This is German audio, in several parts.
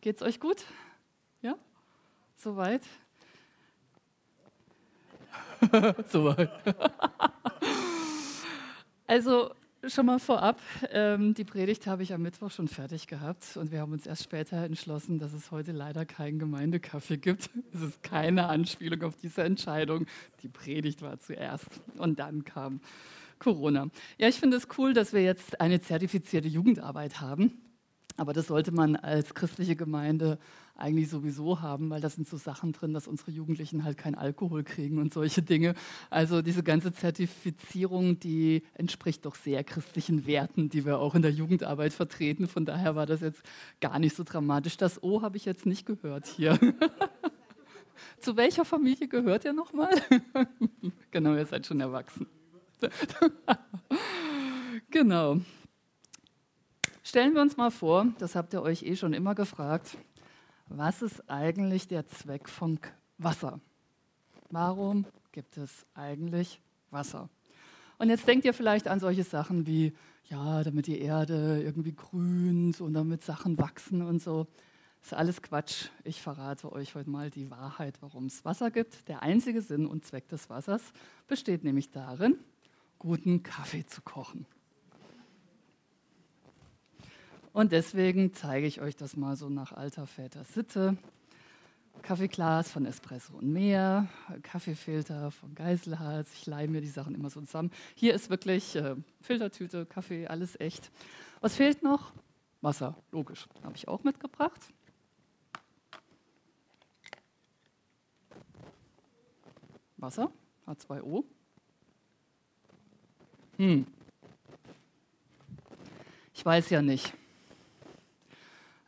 Geht's euch gut? Ja? Soweit? Soweit. also schon mal vorab, ähm, die Predigt habe ich am Mittwoch schon fertig gehabt und wir haben uns erst später entschlossen, dass es heute leider keinen Gemeindekaffee gibt. Es ist keine Anspielung auf diese Entscheidung. Die Predigt war zuerst und dann kam Corona. Ja, ich finde es cool, dass wir jetzt eine zertifizierte Jugendarbeit haben. Aber das sollte man als christliche Gemeinde eigentlich sowieso haben, weil da sind so Sachen drin, dass unsere Jugendlichen halt keinen Alkohol kriegen und solche Dinge. Also diese ganze Zertifizierung, die entspricht doch sehr christlichen Werten, die wir auch in der Jugendarbeit vertreten. Von daher war das jetzt gar nicht so dramatisch. Das O habe ich jetzt nicht gehört hier. Zu welcher Familie gehört ihr nochmal? genau, ihr seid schon erwachsen. genau. Stellen wir uns mal vor, das habt ihr euch eh schon immer gefragt, was ist eigentlich der Zweck von Wasser? Warum gibt es eigentlich Wasser? Und jetzt denkt ihr vielleicht an solche Sachen wie, ja, damit die Erde irgendwie grünt und damit Sachen wachsen und so. Das ist alles Quatsch. Ich verrate euch heute mal die Wahrheit, warum es Wasser gibt. Der einzige Sinn und Zweck des Wassers besteht nämlich darin, guten Kaffee zu kochen. Und deswegen zeige ich euch das mal so nach alter Väter Sitte. Kaffeeglas von Espresso und mehr, Kaffeefilter von Geiselharz. Ich leihe mir die Sachen immer so zusammen. Hier ist wirklich äh, Filtertüte, Kaffee, alles echt. Was fehlt noch? Wasser, logisch. Habe ich auch mitgebracht. Wasser, H2O. Hm. Ich weiß ja nicht.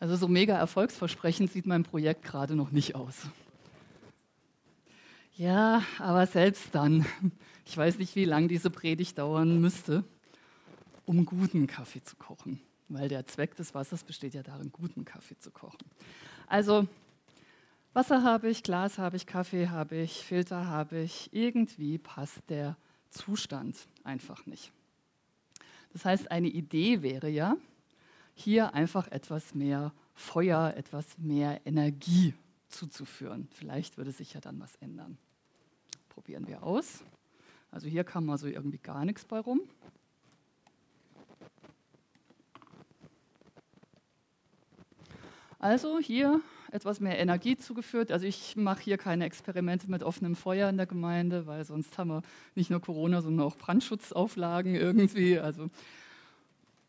Also so mega erfolgsversprechend sieht mein Projekt gerade noch nicht aus. Ja, aber selbst dann. Ich weiß nicht, wie lange diese Predigt dauern müsste, um guten Kaffee zu kochen. Weil der Zweck des Wassers besteht ja darin, guten Kaffee zu kochen. Also Wasser habe ich, Glas habe ich, Kaffee habe ich, Filter habe ich. Irgendwie passt der Zustand einfach nicht. Das heißt, eine Idee wäre ja, hier einfach etwas mehr Feuer, etwas mehr Energie zuzuführen. Vielleicht würde sich ja dann was ändern. Probieren wir aus. Also hier kam mal so irgendwie gar nichts bei rum. Also hier etwas mehr Energie zugeführt. Also ich mache hier keine Experimente mit offenem Feuer in der Gemeinde, weil sonst haben wir nicht nur Corona, sondern auch Brandschutzauflagen irgendwie. Also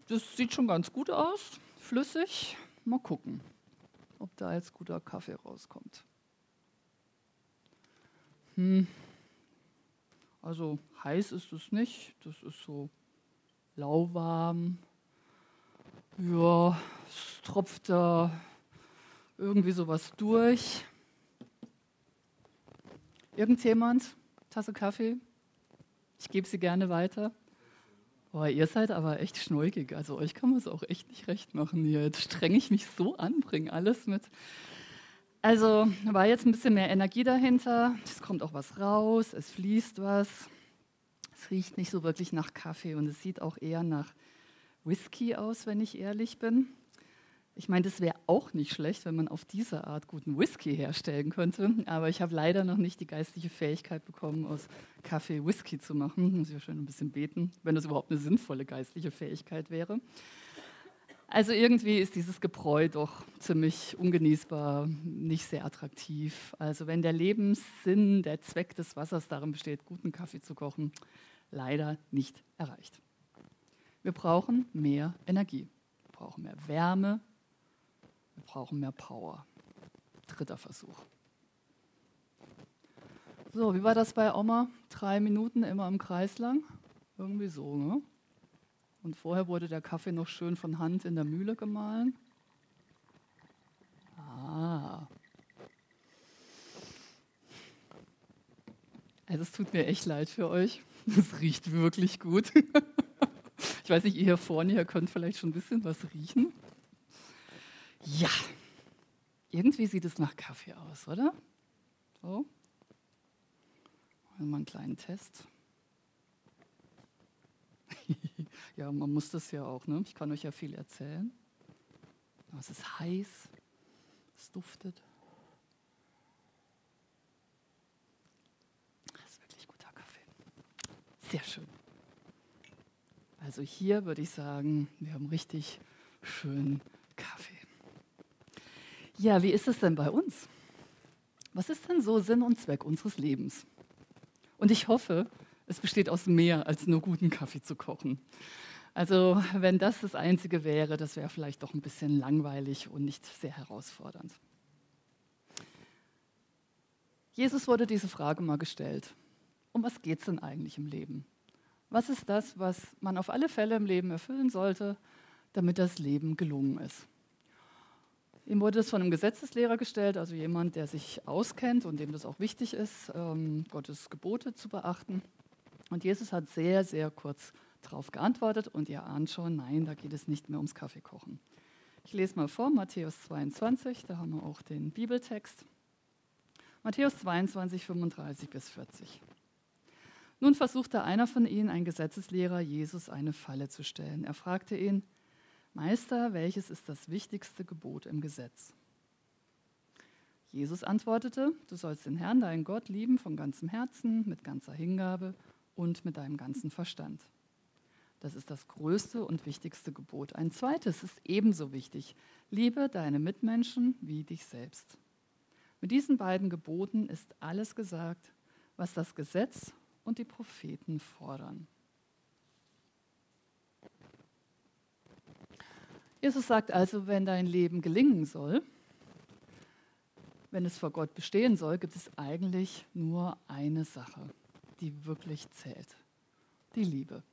das sieht schon ganz gut aus, flüssig. Mal gucken, ob da jetzt guter Kaffee rauskommt. Hm. Also heiß ist es nicht, das ist so lauwarm. Ja, es tropft da irgendwie sowas durch. Irgendjemand? Tasse Kaffee? Ich gebe sie gerne weiter. Boah, ihr seid aber echt schnulkig. Also euch kann man es auch echt nicht recht machen hier. Jetzt strenge ich mich so an, bringe alles mit. Also war jetzt ein bisschen mehr Energie dahinter. Es kommt auch was raus, es fließt was. Es riecht nicht so wirklich nach Kaffee und es sieht auch eher nach Whisky aus, wenn ich ehrlich bin. Ich meine, das wäre auch nicht schlecht, wenn man auf diese Art guten Whisky herstellen könnte. Aber ich habe leider noch nicht die geistliche Fähigkeit bekommen, aus Kaffee Whisky zu machen. Muss ich ja schon ein bisschen beten, wenn das überhaupt eine sinnvolle geistliche Fähigkeit wäre. Also irgendwie ist dieses Gebräu doch ziemlich ungenießbar, nicht sehr attraktiv. Also wenn der Lebenssinn, der Zweck des Wassers darin besteht, guten Kaffee zu kochen, leider nicht erreicht. Wir brauchen mehr Energie. Wir brauchen mehr Wärme, wir brauchen mehr Power. Dritter Versuch. So, wie war das bei Oma? Drei Minuten immer im Kreis lang? Irgendwie so, ne? Und vorher wurde der Kaffee noch schön von Hand in der Mühle gemahlen. Ah. Also es tut mir echt leid für euch. Es riecht wirklich gut. Ich weiß nicht, ihr hier vorne, ihr könnt vielleicht schon ein bisschen was riechen. Ja, irgendwie sieht es nach Kaffee aus, oder? So. Mal einen kleinen Test. ja, man muss das ja auch, ne? Ich kann euch ja viel erzählen. Aber es ist heiß, Es duftet. Das ist wirklich guter Kaffee. Sehr schön. Also hier würde ich sagen, wir haben richtig schön Kaffee. Ja, wie ist es denn bei uns? Was ist denn so Sinn und Zweck unseres Lebens? Und ich hoffe, es besteht aus mehr als nur guten Kaffee zu kochen. Also wenn das das Einzige wäre, das wäre vielleicht doch ein bisschen langweilig und nicht sehr herausfordernd. Jesus wurde diese Frage mal gestellt. Um was geht es denn eigentlich im Leben? Was ist das, was man auf alle Fälle im Leben erfüllen sollte, damit das Leben gelungen ist? Ihm wurde es von einem Gesetzeslehrer gestellt, also jemand, der sich auskennt und dem das auch wichtig ist, ähm, Gottes Gebote zu beachten. Und Jesus hat sehr, sehr kurz darauf geantwortet und ihr ahnt schon, nein, da geht es nicht mehr ums Kaffeekochen. Ich lese mal vor, Matthäus 22, da haben wir auch den Bibeltext. Matthäus 22, 35 bis 40. Nun versuchte einer von ihnen, ein Gesetzeslehrer, Jesus eine Falle zu stellen. Er fragte ihn, Meister, welches ist das wichtigste Gebot im Gesetz? Jesus antwortete, du sollst den Herrn, deinen Gott, lieben von ganzem Herzen, mit ganzer Hingabe und mit deinem ganzen Verstand. Das ist das größte und wichtigste Gebot. Ein zweites ist ebenso wichtig. Liebe deine Mitmenschen wie dich selbst. Mit diesen beiden Geboten ist alles gesagt, was das Gesetz und die Propheten fordern. Jesus sagt also, wenn dein Leben gelingen soll, wenn es vor Gott bestehen soll, gibt es eigentlich nur eine Sache, die wirklich zählt. Die Liebe.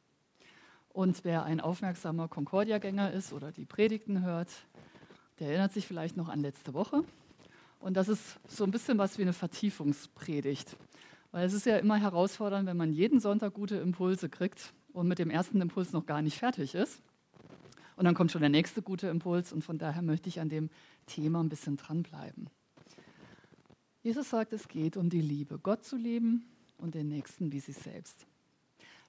Und wer ein aufmerksamer Concordia-Gänger ist oder die Predigten hört, der erinnert sich vielleicht noch an letzte Woche. Und das ist so ein bisschen was wie eine Vertiefungspredigt. Weil es ist ja immer herausfordernd, wenn man jeden Sonntag gute Impulse kriegt und mit dem ersten Impuls noch gar nicht fertig ist. Und dann kommt schon der nächste gute Impuls und von daher möchte ich an dem Thema ein bisschen dranbleiben. Jesus sagt, es geht um die Liebe, Gott zu lieben und den Nächsten wie sich selbst.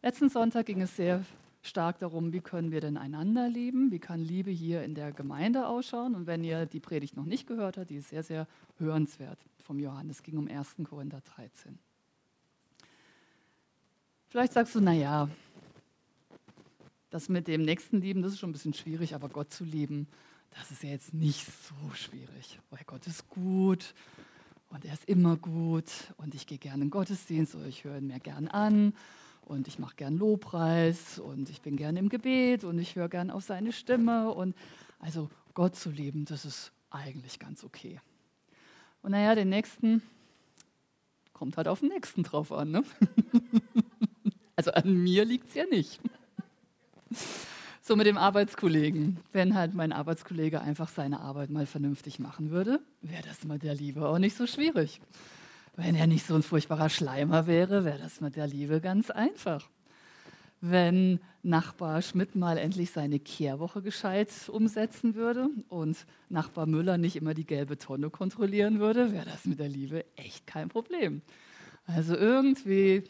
Letzten Sonntag ging es sehr stark darum, wie können wir denn einander lieben, wie kann Liebe hier in der Gemeinde ausschauen. Und wenn ihr die Predigt noch nicht gehört habt, die ist sehr, sehr hörenswert vom Johannes, ging um 1. Korinther 13. Vielleicht sagst du, naja, das mit dem Nächsten lieben, das ist schon ein bisschen schwierig, aber Gott zu lieben, das ist ja jetzt nicht so schwierig, weil Gott ist gut und er ist immer gut und ich gehe gerne in Gottesdienst oder ich höre ihn mir gern an und ich mache gern Lobpreis und ich bin gern im Gebet und ich höre gern auf seine Stimme und also Gott zu lieben, das ist eigentlich ganz okay. Und naja, den Nächsten kommt halt auf den Nächsten drauf an. Ne? Also an mir liegt es ja nicht. So mit dem Arbeitskollegen. Wenn halt mein Arbeitskollege einfach seine Arbeit mal vernünftig machen würde, wäre das mit der Liebe auch nicht so schwierig. Wenn er nicht so ein furchtbarer Schleimer wäre, wäre das mit der Liebe ganz einfach. Wenn Nachbar Schmidt mal endlich seine Kehrwoche gescheit umsetzen würde und Nachbar Müller nicht immer die gelbe Tonne kontrollieren würde, wäre das mit der Liebe echt kein Problem. Also irgendwie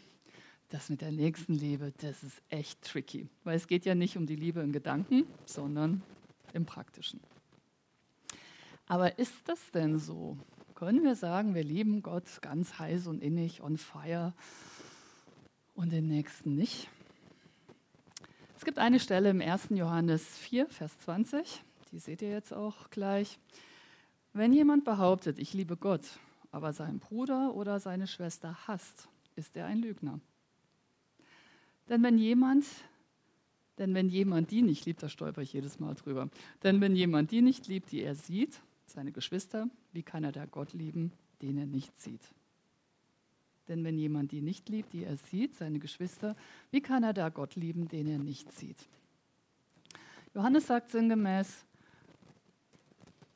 das mit der Nächstenliebe, das ist echt tricky, weil es geht ja nicht um die Liebe im Gedanken, sondern im Praktischen. Aber ist das denn so? Können wir sagen, wir lieben Gott ganz heiß und innig, on fire und den Nächsten nicht? Es gibt eine Stelle im 1. Johannes 4, Vers 20, die seht ihr jetzt auch gleich. Wenn jemand behauptet, ich liebe Gott, aber seinen Bruder oder seine Schwester hasst, ist er ein Lügner. Denn wenn jemand, denn wenn jemand die nicht liebt, da stolper ich jedes Mal drüber, denn wenn jemand die nicht liebt, die er sieht, seine Geschwister, wie kann er da Gott lieben, den er nicht sieht? Denn wenn jemand die nicht liebt, die er sieht, seine Geschwister, wie kann er da Gott lieben, den er nicht sieht? Johannes sagt sinngemäß,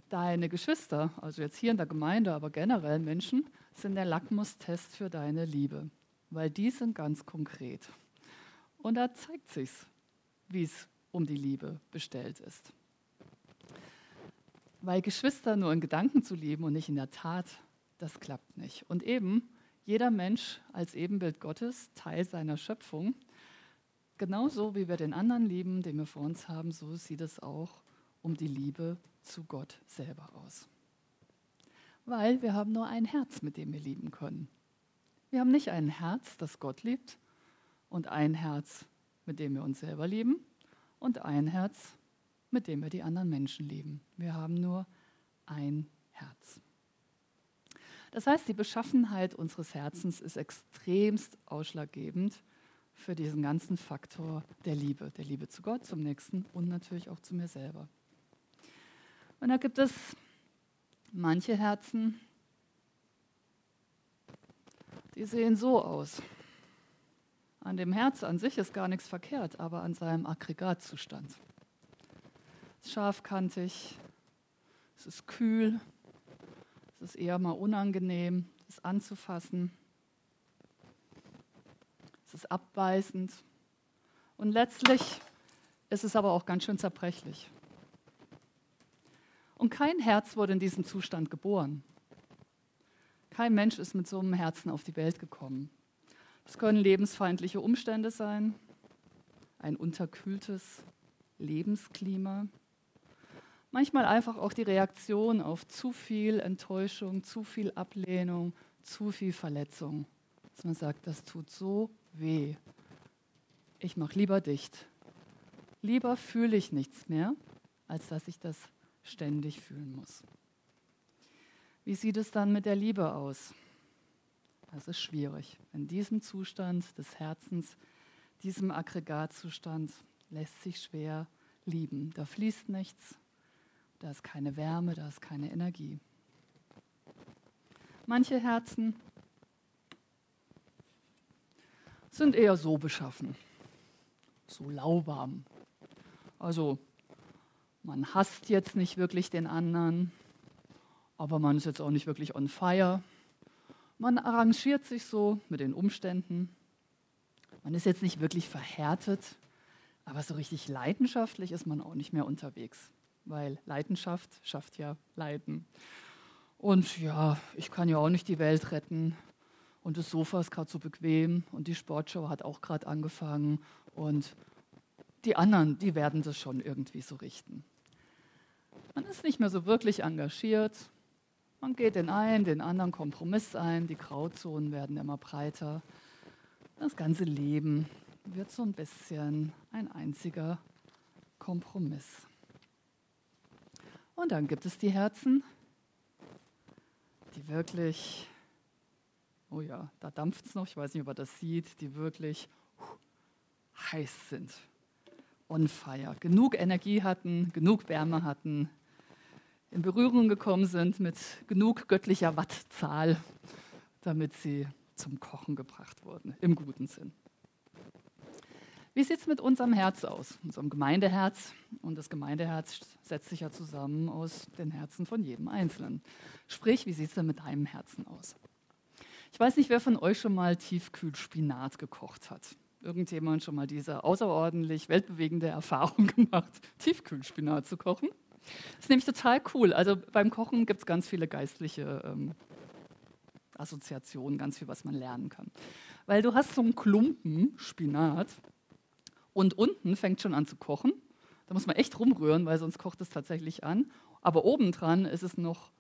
deine Geschwister, also jetzt hier in der Gemeinde, aber generell Menschen, sind der Lackmustest für deine Liebe, weil die sind ganz konkret. Und da zeigt sich, wie es um die Liebe bestellt ist. Weil Geschwister nur in Gedanken zu lieben und nicht in der Tat, das klappt nicht. Und eben, jeder Mensch als Ebenbild Gottes, Teil seiner Schöpfung, genauso wie wir den anderen lieben, den wir vor uns haben, so sieht es auch um die Liebe zu Gott selber aus. weil wir haben nur ein Herz, mit dem wir lieben können. Wir haben nicht ein Herz, das Gott liebt, und ein Herz, mit dem wir uns selber lieben, und ein Herz, mit dem wir die anderen Menschen lieben. Wir haben nur ein Herz. Das heißt, die Beschaffenheit unseres Herzens ist extremst ausschlaggebend für diesen ganzen Faktor der Liebe, der Liebe zu Gott, zum Nächsten und natürlich auch zu mir selber. Und da gibt es manche Herzen, die sehen so aus. An dem Herz an sich ist gar nichts verkehrt, aber an seinem Aggregatzustand. Es ist scharfkantig, es ist kühl, es ist eher mal unangenehm, es anzufassen. Es ist abbeißend. Und letztlich ist es aber auch ganz schön zerbrechlich. Und kein Herz wurde in diesem Zustand geboren. Kein Mensch ist mit so einem Herzen auf die Welt gekommen. Es können lebensfeindliche Umstände sein, ein unterkühltes Lebensklima, manchmal einfach auch die Reaktion auf zu viel Enttäuschung, zu viel Ablehnung, zu viel Verletzung. Dass man sagt, das tut so weh. Ich mache lieber dicht. Lieber fühle ich nichts mehr, als dass ich das ständig fühlen muss. Wie sieht es dann mit der Liebe aus? Das ist schwierig. In diesem Zustand des Herzens, diesem Aggregatzustand, lässt sich schwer lieben. Da fließt nichts, da ist keine Wärme, da ist keine Energie. Manche Herzen sind eher so beschaffen, so lauwarm. Also man hasst jetzt nicht wirklich den anderen, aber man ist jetzt auch nicht wirklich on fire. Man arrangiert sich so mit den Umständen. Man ist jetzt nicht wirklich verhärtet, aber so richtig leidenschaftlich ist man auch nicht mehr unterwegs, weil Leidenschaft schafft ja Leiden. Und ja, ich kann ja auch nicht die Welt retten und das Sofa ist gerade so bequem und die Sportshow hat auch gerade angefangen und die anderen, die werden das schon irgendwie so richten. Man ist nicht mehr so wirklich engagiert. Man geht den einen, den anderen Kompromiss ein. Die Grauzonen werden immer breiter. Das ganze Leben wird so ein bisschen ein einziger Kompromiss. Und dann gibt es die Herzen, die wirklich oh ja, da dampft es noch, ich weiß nicht, ob er das sieht, die wirklich heiß sind, on fire, genug Energie hatten, genug Wärme hatten, in Berührung gekommen sind mit genug göttlicher Wattzahl, damit sie zum Kochen gebracht wurden, im guten Sinn. Wie sieht es mit unserem Herz aus, unserem Gemeindeherz? Und das Gemeindeherz setzt sich ja zusammen aus den Herzen von jedem Einzelnen. Sprich, wie sieht es denn mit deinem Herzen aus? Ich weiß nicht, wer von euch schon mal Tiefkühlspinat gekocht hat. Irgendjemand schon mal diese außerordentlich weltbewegende Erfahrung gemacht, Tiefkühlspinat zu kochen? Das ist nämlich total cool. Also beim Kochen gibt es ganz viele geistliche ähm, Assoziationen, ganz viel, was man lernen kann. Weil du hast so einen Klumpen Spinat und unten fängt schon an zu kochen. Da muss man echt rumrühren, weil sonst kocht es tatsächlich an. Aber obendran ist es noch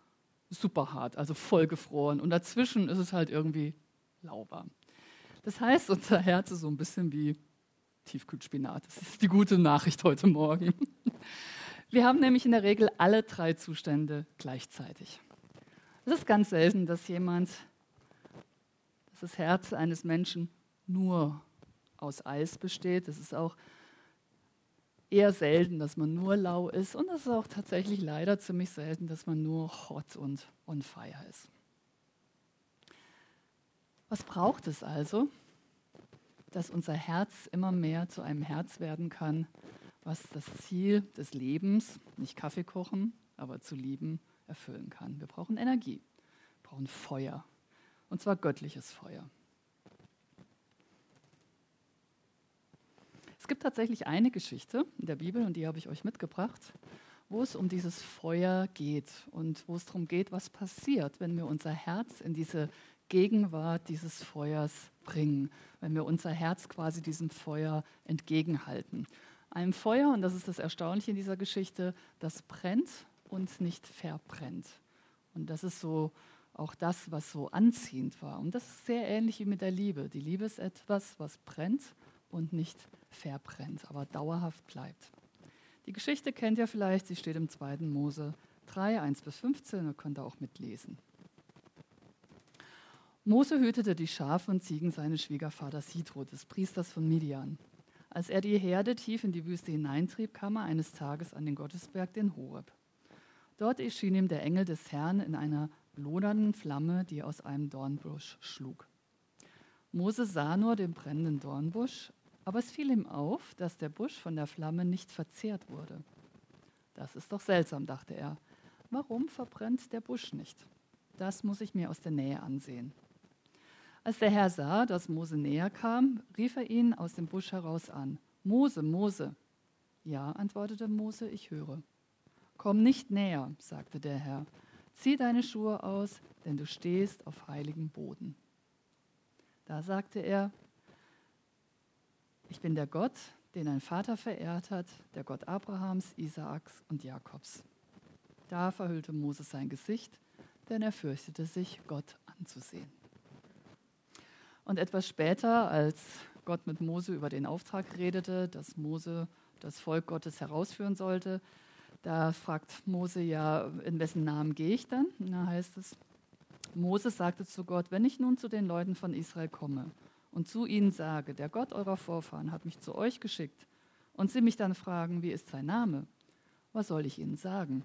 super hart, also vollgefroren. Und dazwischen ist es halt irgendwie lauwarm. Das heißt, unser Herz ist so ein bisschen wie Tiefkühlspinat. Das ist die gute Nachricht heute Morgen. Wir haben nämlich in der Regel alle drei Zustände gleichzeitig. Es ist ganz selten, dass jemand, dass das Herz eines Menschen nur aus Eis besteht. Es ist auch eher selten, dass man nur lau ist und es ist auch tatsächlich leider ziemlich selten, dass man nur hot und on fire ist. Was braucht es also, dass unser Herz immer mehr zu einem Herz werden kann, was das Ziel des Lebens, nicht Kaffee kochen, aber zu lieben, erfüllen kann? Wir brauchen Energie, wir brauchen Feuer, und zwar göttliches Feuer. Es gibt tatsächlich eine Geschichte in der Bibel, und die habe ich euch mitgebracht, wo es um dieses Feuer geht und wo es darum geht, was passiert, wenn wir unser Herz in diese Gegenwart dieses Feuers bringen, wenn wir unser Herz quasi diesem Feuer entgegenhalten. Einem Feuer, und das ist das Erstaunliche in dieser Geschichte, das brennt und nicht verbrennt. Und das ist so auch das, was so anziehend war. Und das ist sehr ähnlich wie mit der Liebe. Die Liebe ist etwas, was brennt und nicht verbrennt, aber dauerhaft bleibt. Die Geschichte kennt ihr vielleicht, sie steht im 2. Mose 3, 1 bis 15, ihr könnt ihr auch mitlesen. Mose hütete die Schafe und Ziegen seines Schwiegervaters Hidro, des Priesters von Midian. Als er die Herde tief in die Wüste hineintrieb, kam er eines Tages an den Gottesberg, den Horeb. Dort erschien ihm der Engel des Herrn in einer lodernden Flamme, die aus einem Dornbusch schlug. Mose sah nur den brennenden Dornbusch, aber es fiel ihm auf, dass der Busch von der Flamme nicht verzehrt wurde. Das ist doch seltsam, dachte er. Warum verbrennt der Busch nicht? Das muss ich mir aus der Nähe ansehen. Als der Herr sah, dass Mose näher kam, rief er ihn aus dem Busch heraus an. Mose, Mose. Ja, antwortete Mose, ich höre. Komm nicht näher, sagte der Herr. Zieh deine Schuhe aus, denn du stehst auf heiligem Boden. Da sagte er, ich bin der Gott, den dein Vater verehrt hat, der Gott Abrahams, Isaaks und Jakobs. Da verhüllte Mose sein Gesicht, denn er fürchtete sich, Gott anzusehen. Und etwas später, als Gott mit Mose über den Auftrag redete, dass Mose das Volk Gottes herausführen sollte, da fragt Mose ja, in wessen Namen gehe ich dann? Da heißt es, Mose sagte zu Gott, wenn ich nun zu den Leuten von Israel komme und zu ihnen sage, der Gott eurer Vorfahren hat mich zu euch geschickt, und sie mich dann fragen, wie ist sein Name, was soll ich ihnen sagen?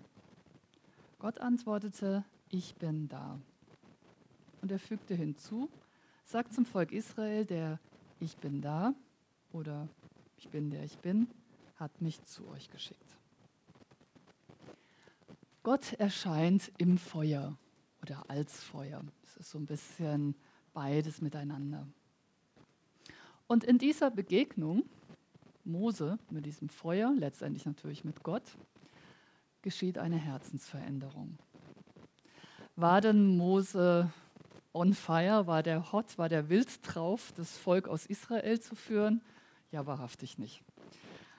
Gott antwortete, ich bin da. Und er fügte hinzu, sagt zum Volk Israel, der Ich bin da oder Ich bin der Ich bin, hat mich zu euch geschickt. Gott erscheint im Feuer oder als Feuer. Es ist so ein bisschen beides miteinander. Und in dieser Begegnung, Mose mit diesem Feuer, letztendlich natürlich mit Gott, geschieht eine Herzensveränderung. War denn Mose on fire? War der hot? War der wild drauf, das Volk aus Israel zu führen? Ja, wahrhaftig nicht.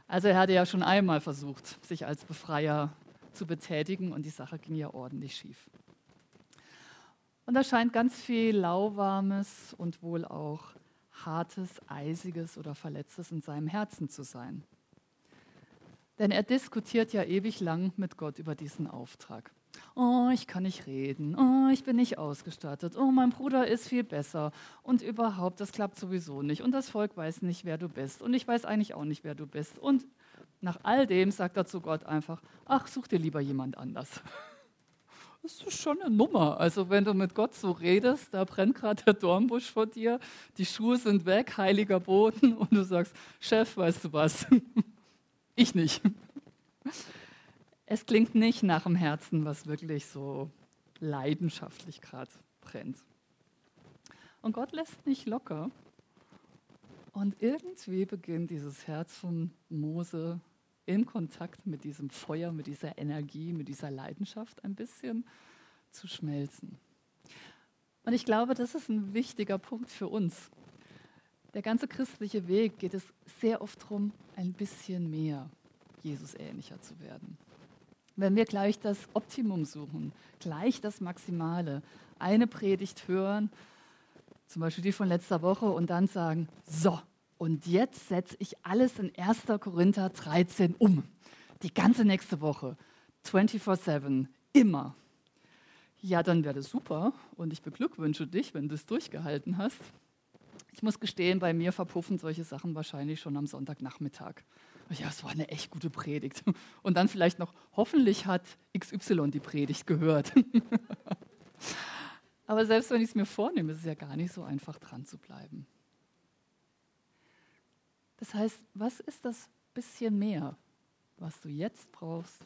Also er hatte ja schon einmal versucht, sich als Befreier zu betätigen und die Sache ging ja ordentlich schief. Und da scheint ganz viel lauwarmes und wohl auch hartes, eisiges oder verletztes in seinem Herzen zu sein. Denn er diskutiert ja ewig lang mit Gott über diesen Auftrag. Oh, ich kann nicht reden. Oh, ich bin nicht ausgestattet. Oh, mein Bruder ist viel besser. Und überhaupt, das klappt sowieso nicht. Und das Volk weiß nicht, wer du bist. Und ich weiß eigentlich auch nicht, wer du bist. Und nach all dem sagt er zu Gott einfach, ach, such dir lieber jemand anders. Das ist schon eine Nummer. Also wenn du mit Gott so redest, da brennt gerade der Dornbusch vor dir, die Schuhe sind weg, heiliger Boden und du sagst, Chef, weißt du was? Ich nicht. Es klingt nicht nach dem Herzen, was wirklich so leidenschaftlich gerade brennt. Und Gott lässt nicht locker. Und irgendwie beginnt dieses Herz von Mose in Kontakt mit diesem Feuer, mit dieser Energie, mit dieser Leidenschaft ein bisschen zu schmelzen. Und ich glaube, das ist ein wichtiger Punkt für uns. Der ganze christliche Weg geht es sehr oft darum, ein bisschen mehr Jesus ähnlicher zu werden. Wenn wir gleich das Optimum suchen, gleich das Maximale, eine Predigt hören, zum Beispiel die von letzter Woche, und dann sagen, so, und jetzt setze ich alles in 1. Korinther 13 um. Die ganze nächste Woche. 24-7. Immer. Ja, dann wäre das super. Und ich beglückwünsche dich, wenn du es durchgehalten hast. Ich muss gestehen, bei mir verpuffen solche Sachen wahrscheinlich schon am Sonntagnachmittag. Ja, es war eine echt gute Predigt. Und dann vielleicht noch, hoffentlich hat XY die Predigt gehört. Aber selbst wenn ich es mir vornehme, ist es ja gar nicht so einfach dran zu bleiben. Das heißt, was ist das bisschen mehr, was du jetzt brauchst,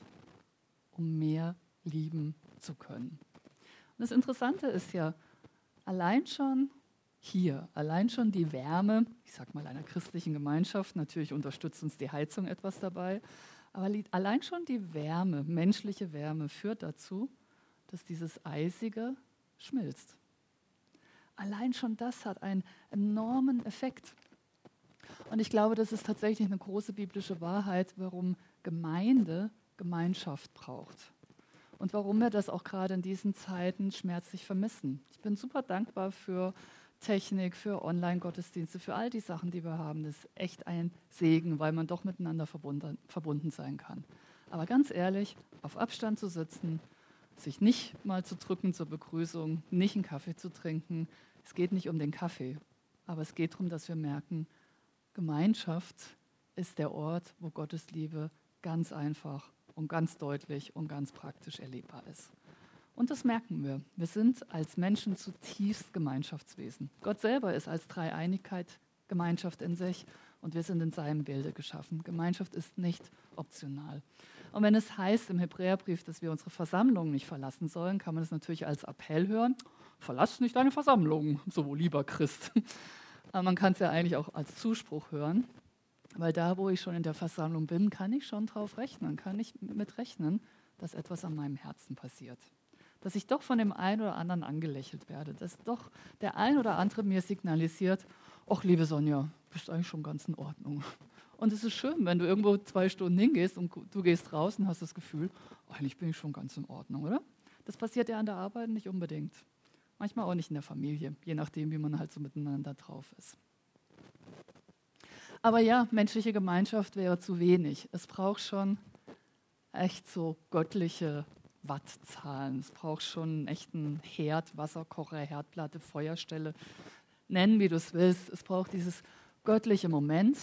um mehr lieben zu können? Und das Interessante ist ja, allein schon hier, allein schon die Wärme, ich sag mal einer christlichen Gemeinschaft, natürlich unterstützt uns die Heizung etwas dabei, aber allein schon die Wärme, menschliche Wärme führt dazu, dass dieses Eisige schmilzt. Allein schon das hat einen enormen Effekt. Und ich glaube, das ist tatsächlich eine große biblische Wahrheit, warum Gemeinde Gemeinschaft braucht. und warum wir das auch gerade in diesen Zeiten schmerzlich vermissen. Ich bin super dankbar für Technik, für Online-Gottesdienste, für all die Sachen, die wir haben. Das ist echt ein Segen, weil man doch miteinander verbunden, verbunden sein kann. Aber ganz ehrlich, auf Abstand zu sitzen, sich nicht mal zu drücken zur Begrüßung, nicht einen Kaffee zu trinken, es geht nicht um den Kaffee, aber es geht darum, dass wir merken, Gemeinschaft ist der Ort, wo Gottes Liebe ganz einfach und ganz deutlich und ganz praktisch erlebbar ist. Und das merken wir. Wir sind als Menschen zutiefst Gemeinschaftswesen. Gott selber ist als Dreieinigkeit Gemeinschaft in sich und wir sind in seinem Bilde geschaffen. Gemeinschaft ist nicht optional. Und wenn es heißt im Hebräerbrief, dass wir unsere Versammlung nicht verlassen sollen, kann man das natürlich als Appell hören. Verlass nicht deine Versammlung, so lieber Christ. Aber man kann es ja eigentlich auch als Zuspruch hören. Weil da, wo ich schon in der Versammlung bin, kann ich schon drauf rechnen, kann ich mit rechnen, dass etwas an meinem Herzen passiert. Dass ich doch von dem einen oder anderen angelächelt werde, dass doch der ein oder andere mir signalisiert, ach liebe Sonja, bist eigentlich schon ganz in Ordnung. Und es ist schön, wenn du irgendwo zwei Stunden hingehst und du gehst raus und hast das Gefühl, eigentlich bin ich schon ganz in Ordnung, oder? Das passiert ja an der Arbeit nicht unbedingt. Manchmal auch nicht in der Familie, je nachdem, wie man halt so miteinander drauf ist. Aber ja, menschliche Gemeinschaft wäre zu wenig. Es braucht schon echt so göttliche Wattzahlen. Es braucht schon einen echten Herd, Wasserkocher, Herdplatte, Feuerstelle. Nennen, wie du es willst. Es braucht dieses göttliche Moment,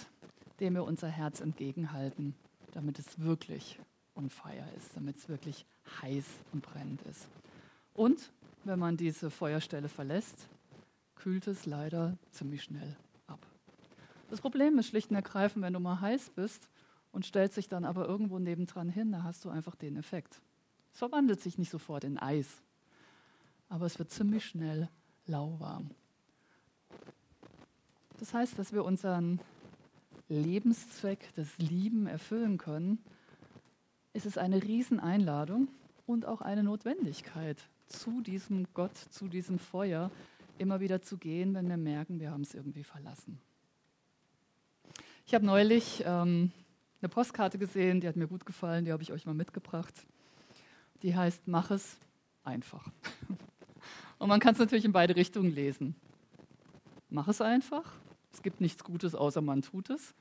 dem wir unser Herz entgegenhalten, damit es wirklich on fire ist, damit es wirklich heiß und brennend ist. Und wenn man diese Feuerstelle verlässt, kühlt es leider ziemlich schnell das Problem ist schlicht und ergreifend, wenn du mal heiß bist und stellst dich dann aber irgendwo nebendran hin, da hast du einfach den Effekt. Es verwandelt sich nicht sofort in Eis, aber es wird ziemlich schnell lauwarm. Das heißt, dass wir unseren Lebenszweck des Lieben erfüllen können, ist es eine Rieseneinladung und auch eine Notwendigkeit, zu diesem Gott, zu diesem Feuer immer wieder zu gehen, wenn wir merken, wir haben es irgendwie verlassen. Ich habe neulich ähm, eine Postkarte gesehen, die hat mir gut gefallen, die habe ich euch mal mitgebracht. Die heißt Mach es einfach. Und man kann es natürlich in beide Richtungen lesen. Mach es einfach. Es gibt nichts Gutes, außer man tut es.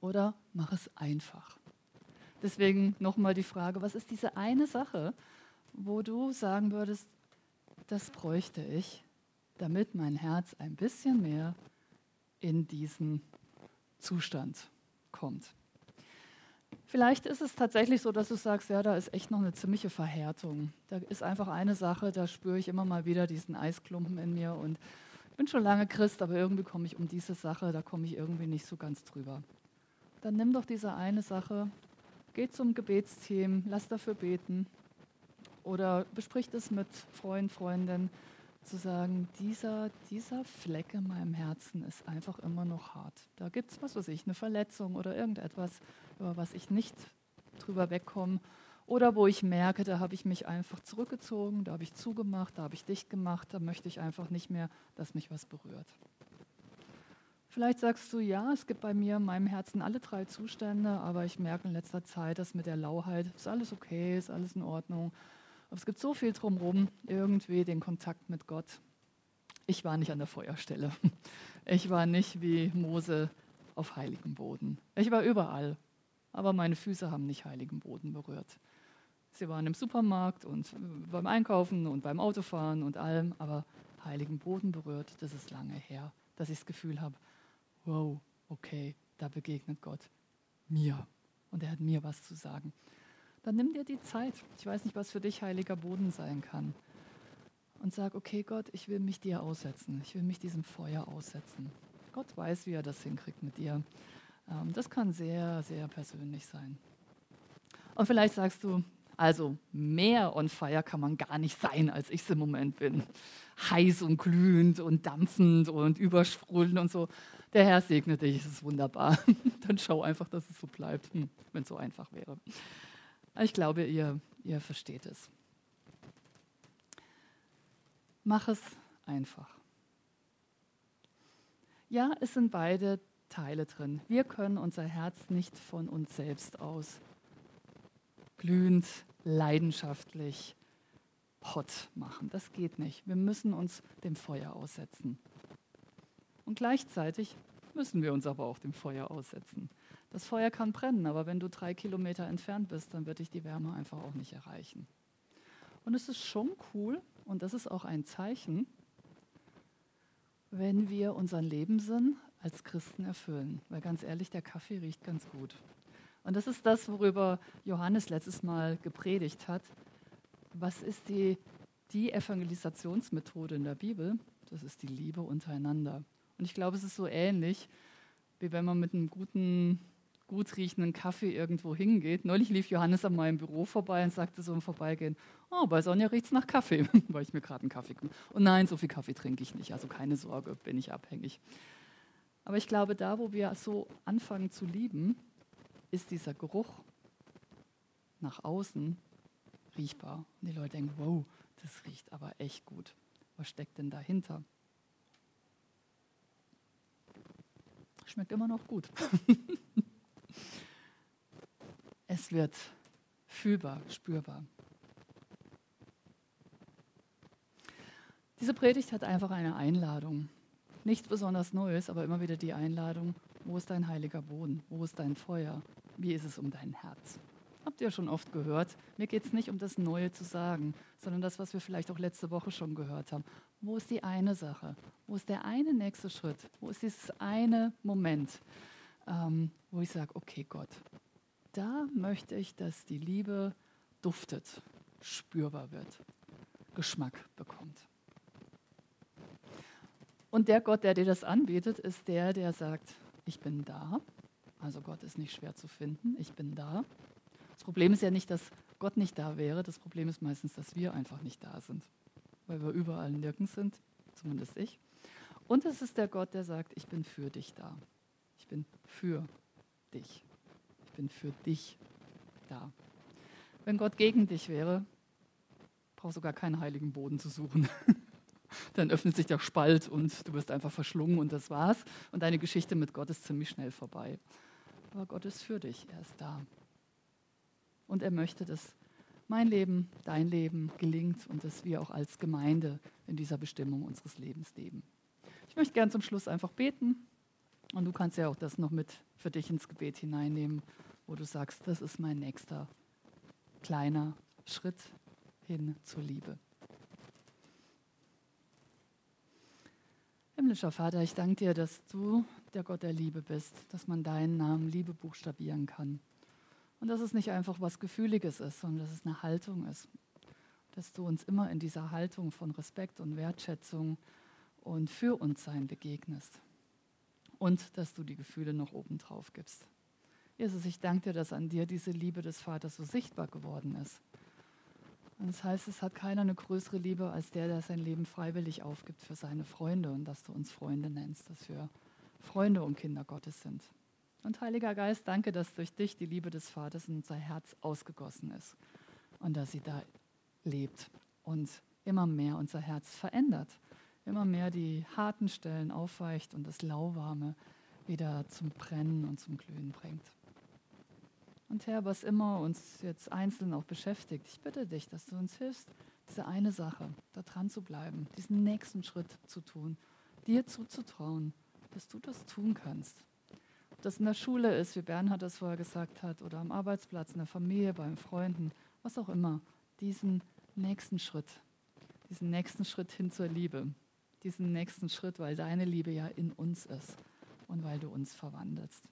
Oder mach es einfach. Deswegen nochmal die Frage, was ist diese eine Sache, wo du sagen würdest, das bräuchte ich, damit mein Herz ein bisschen mehr in diesen Zustand kommt. Vielleicht ist es tatsächlich so, dass du sagst, ja, da ist echt noch eine ziemliche Verhärtung. Da ist einfach eine Sache, da spüre ich immer mal wieder diesen Eisklumpen in mir und ich bin schon lange Christ, aber irgendwie komme ich um diese Sache, da komme ich irgendwie nicht so ganz drüber. Dann nimm doch diese eine Sache, geh zum Gebetsteam, lass dafür beten oder besprich das mit Freunden, Freundinnen zu sagen, dieser, dieser Fleck in meinem Herzen ist einfach immer noch hart. Da gibt es, was weiß ich, eine Verletzung oder irgendetwas, über was ich nicht drüber wegkomme. Oder wo ich merke, da habe ich mich einfach zurückgezogen, da habe ich zugemacht, da habe ich dicht gemacht, da möchte ich einfach nicht mehr, dass mich was berührt. Vielleicht sagst du, ja, es gibt bei mir in meinem Herzen alle drei Zustände, aber ich merke in letzter Zeit, dass mit der Lauheit ist alles okay, ist alles in Ordnung. Aber es gibt so viel drumherum, irgendwie den Kontakt mit Gott. Ich war nicht an der Feuerstelle. Ich war nicht wie Mose auf heiligem Boden. Ich war überall, aber meine Füße haben nicht heiligen Boden berührt. Sie waren im Supermarkt und beim Einkaufen und beim Autofahren und allem, aber heiligen Boden berührt, das ist lange her, dass ich das Gefühl habe, wow, okay, da begegnet Gott mir und er hat mir was zu sagen dann nimm dir die Zeit. Ich weiß nicht, was für dich heiliger Boden sein kann. Und sag, okay Gott, ich will mich dir aussetzen. Ich will mich diesem Feuer aussetzen. Gott weiß, wie er das hinkriegt mit dir. Ähm, das kann sehr, sehr persönlich sein. Und vielleicht sagst du, also mehr on fire kann man gar nicht sein, als ich es im Moment bin. Heiß und glühend und dampfend und übersprudelnd und so. Der Herr segne dich, es ist wunderbar. Dann schau einfach, dass es so bleibt, hm, wenn es so einfach wäre. Ich glaube, ihr, ihr versteht es. Mach es einfach. Ja, es sind beide Teile drin. Wir können unser Herz nicht von uns selbst aus glühend, leidenschaftlich, hot machen. Das geht nicht. Wir müssen uns dem Feuer aussetzen. Und gleichzeitig müssen wir uns aber auch dem Feuer aussetzen. Das Feuer kann brennen, aber wenn du drei Kilometer entfernt bist, dann wird dich die Wärme einfach auch nicht erreichen. Und es ist schon cool, und das ist auch ein Zeichen, wenn wir unseren Lebenssinn als Christen erfüllen. Weil ganz ehrlich, der Kaffee riecht ganz gut. Und das ist das, worüber Johannes letztes Mal gepredigt hat. Was ist die, die Evangelisationsmethode in der Bibel? Das ist die Liebe untereinander. Und ich glaube, es ist so ähnlich, wie wenn man mit einem guten, gut riechenden Kaffee irgendwo hingeht. Neulich lief Johannes an meinem Büro vorbei und sagte so im Vorbeigehen, oh, bei Sonja riecht es nach Kaffee, weil ich mir gerade einen Kaffee gemacht Und nein, so viel Kaffee trinke ich nicht, also keine Sorge, bin ich abhängig. Aber ich glaube, da, wo wir so anfangen zu lieben, ist dieser Geruch nach außen riechbar. Und die Leute denken, wow, das riecht aber echt gut. Was steckt denn dahinter? Schmeckt immer noch gut. es wird fühlbar, spürbar. Diese Predigt hat einfach eine Einladung. Nichts besonders Neues, aber immer wieder die Einladung, wo ist dein heiliger Boden? Wo ist dein Feuer? Wie ist es um dein Herz? Habt ihr schon oft gehört? Mir geht es nicht um das Neue zu sagen, sondern das, was wir vielleicht auch letzte Woche schon gehört haben. Wo ist die eine Sache? Wo ist der eine nächste Schritt? Wo ist dieses eine Moment, ähm, wo ich sage, okay Gott, da möchte ich, dass die Liebe duftet, spürbar wird, Geschmack bekommt. Und der Gott, der dir das anbietet, ist der, der sagt, ich bin da. Also Gott ist nicht schwer zu finden, ich bin da. Das Problem ist ja nicht, dass Gott nicht da wäre, das Problem ist meistens, dass wir einfach nicht da sind, weil wir überall nirgends sind, zumindest ich. Und es ist der Gott, der sagt, ich bin für dich da. Ich bin für dich. Ich bin für dich da. Wenn Gott gegen dich wäre, brauchst du gar keinen heiligen Boden zu suchen. dann öffnet sich der Spalt und du wirst einfach verschlungen und das war's. Und deine Geschichte mit Gott ist ziemlich schnell vorbei. Aber Gott ist für dich, er ist da. Und er möchte, dass mein Leben, dein Leben gelingt und dass wir auch als Gemeinde in dieser Bestimmung unseres Lebens leben. Ich möchte gern zum Schluss einfach beten und du kannst ja auch das noch mit für dich ins Gebet hineinnehmen, wo du sagst, das ist mein nächster kleiner Schritt hin zur Liebe. Himmlischer Vater, ich danke dir, dass du der Gott der Liebe bist, dass man deinen Namen Liebe buchstabieren kann. Und dass es nicht einfach was Gefühliges ist, sondern dass es eine Haltung ist. Dass du uns immer in dieser Haltung von Respekt und Wertschätzung und für uns sein begegnest. Und dass du die Gefühle noch obendrauf gibst. Jesus, ich danke dir, dass an dir diese Liebe des Vaters so sichtbar geworden ist. Und das heißt, es hat keiner eine größere Liebe als der, der sein Leben freiwillig aufgibt für seine Freunde und dass du uns Freunde nennst, dass wir Freunde und Kinder Gottes sind. Und Heiliger Geist, danke, dass durch dich die Liebe des Vaters in unser Herz ausgegossen ist und dass sie da lebt und immer mehr unser Herz verändert, immer mehr die harten Stellen aufweicht und das Lauwarme wieder zum Brennen und zum Glühen bringt. Und Herr, was immer uns jetzt einzeln auch beschäftigt, ich bitte dich, dass du uns hilfst, diese eine Sache, da dran zu bleiben, diesen nächsten Schritt zu tun, dir zuzutrauen, dass du das tun kannst. Ob das in der Schule ist, wie Bernhard das vorher gesagt hat, oder am Arbeitsplatz, in der Familie, beim Freunden, was auch immer, diesen nächsten Schritt, diesen nächsten Schritt hin zur Liebe, diesen nächsten Schritt, weil deine Liebe ja in uns ist und weil du uns verwandelst.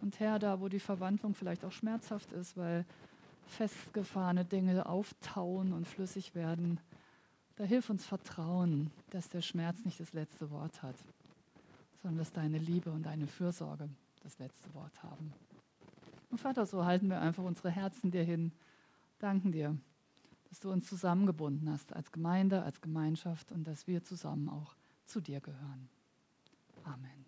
Und Herr, da wo die Verwandlung vielleicht auch schmerzhaft ist, weil festgefahrene Dinge auftauen und flüssig werden, da hilf uns vertrauen, dass der Schmerz nicht das letzte Wort hat, sondern dass deine Liebe und deine Fürsorge das letzte Wort haben. Und Vater, so halten wir einfach unsere Herzen dir hin, danken dir, dass du uns zusammengebunden hast als Gemeinde, als Gemeinschaft und dass wir zusammen auch zu dir gehören. Amen.